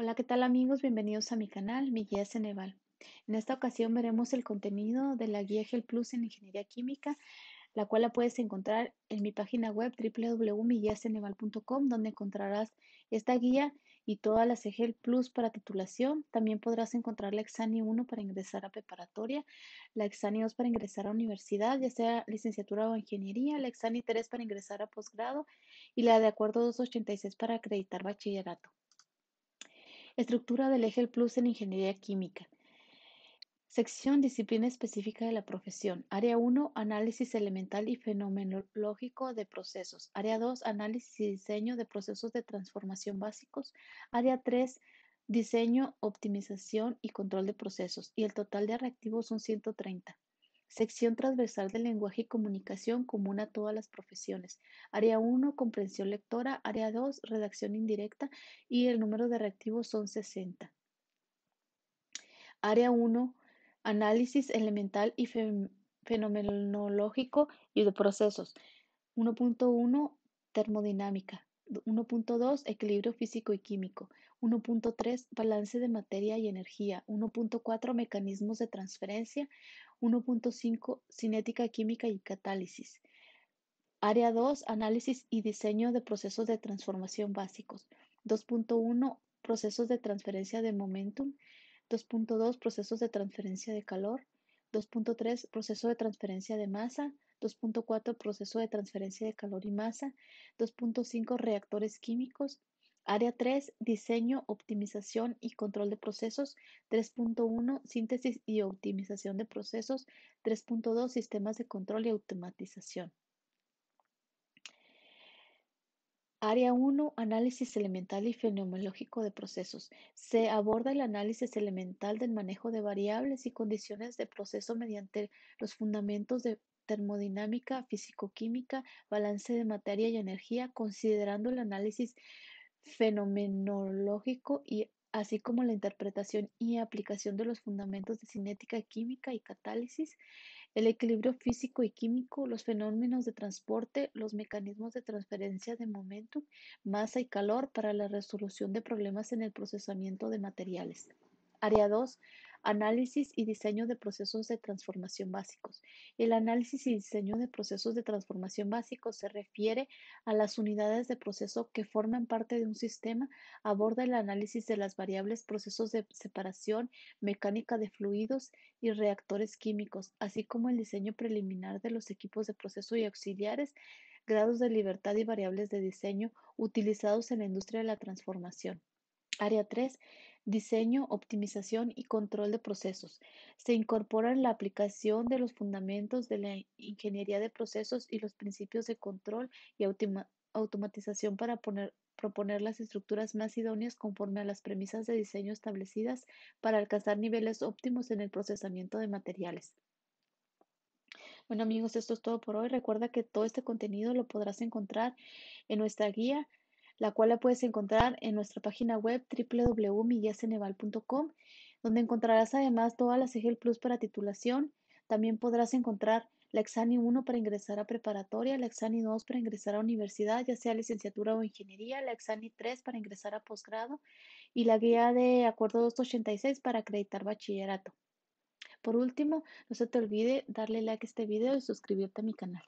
Hola, ¿qué tal amigos? Bienvenidos a mi canal, mi guía Ceneval. En esta ocasión veremos el contenido de la guía GEL Plus en Ingeniería Química, la cual la puedes encontrar en mi página web www.miguiaceneval.com, donde encontrarás esta guía y todas las EGEL Plus para titulación. También podrás encontrar la Exani 1 para ingresar a preparatoria, la Exani 2 para ingresar a universidad, ya sea licenciatura o ingeniería, la Exani 3 para ingresar a posgrado y la de acuerdo 286 para acreditar bachillerato. Estructura del eje Plus en Ingeniería Química. Sección Disciplina específica de la profesión. Área 1, Análisis elemental y fenomenológico de procesos. Área 2, Análisis y diseño de procesos de transformación básicos. Área 3, Diseño, optimización y control de procesos. Y el total de reactivos son 130. Sección transversal del lenguaje y comunicación común a todas las profesiones. Área 1, comprensión lectora. Área 2, redacción indirecta. Y el número de reactivos son 60. Área 1, análisis elemental y fenomenológico y de procesos. 1.1, termodinámica. 1.2 Equilibrio físico y químico. 1.3 Balance de materia y energía. 1.4 Mecanismos de transferencia. 1.5 Cinética química y catálisis. Área 2 Análisis y diseño de procesos de transformación básicos. 2.1 Procesos de transferencia de momentum. 2.2 Procesos de transferencia de calor. 2.3 Proceso de transferencia de masa. 2.4 Proceso de transferencia de calor y masa. 2.5 Reactores químicos. Área 3 Diseño, optimización y control de procesos. 3.1 Síntesis y optimización de procesos. 3.2 Sistemas de control y automatización. Área 1. Análisis elemental y fenomenológico de procesos. Se aborda el análisis elemental del manejo de variables y condiciones de proceso mediante los fundamentos de termodinámica, físico-química, balance de materia y energía, considerando el análisis fenomenológico y así como la interpretación y aplicación de los fundamentos de cinética química y catálisis, el equilibrio físico y químico, los fenómenos de transporte, los mecanismos de transferencia de momento, masa y calor para la resolución de problemas en el procesamiento de materiales. Área 2. Análisis y diseño de procesos de transformación básicos. El análisis y diseño de procesos de transformación básicos se refiere a las unidades de proceso que forman parte de un sistema, aborda el análisis de las variables procesos de separación, mecánica de fluidos y reactores químicos, así como el diseño preliminar de los equipos de proceso y auxiliares, grados de libertad y variables de diseño utilizados en la industria de la transformación. Área 3. Diseño, optimización y control de procesos. Se incorpora la aplicación de los fundamentos de la ingeniería de procesos y los principios de control y automatización para proponer las estructuras más idóneas conforme a las premisas de diseño establecidas para alcanzar niveles óptimos en el procesamiento de materiales. Bueno amigos, esto es todo por hoy. Recuerda que todo este contenido lo podrás encontrar en nuestra guía la cual la puedes encontrar en nuestra página web www.millaceneval.com, donde encontrarás además todas las EGEL Plus para titulación. También podrás encontrar la Exani 1 para ingresar a preparatoria, la Exani 2 para ingresar a universidad, ya sea licenciatura o ingeniería, la Exani 3 para ingresar a posgrado y la guía de acuerdo 286 para acreditar bachillerato. Por último, no se te olvide darle like a este video y suscribirte a mi canal.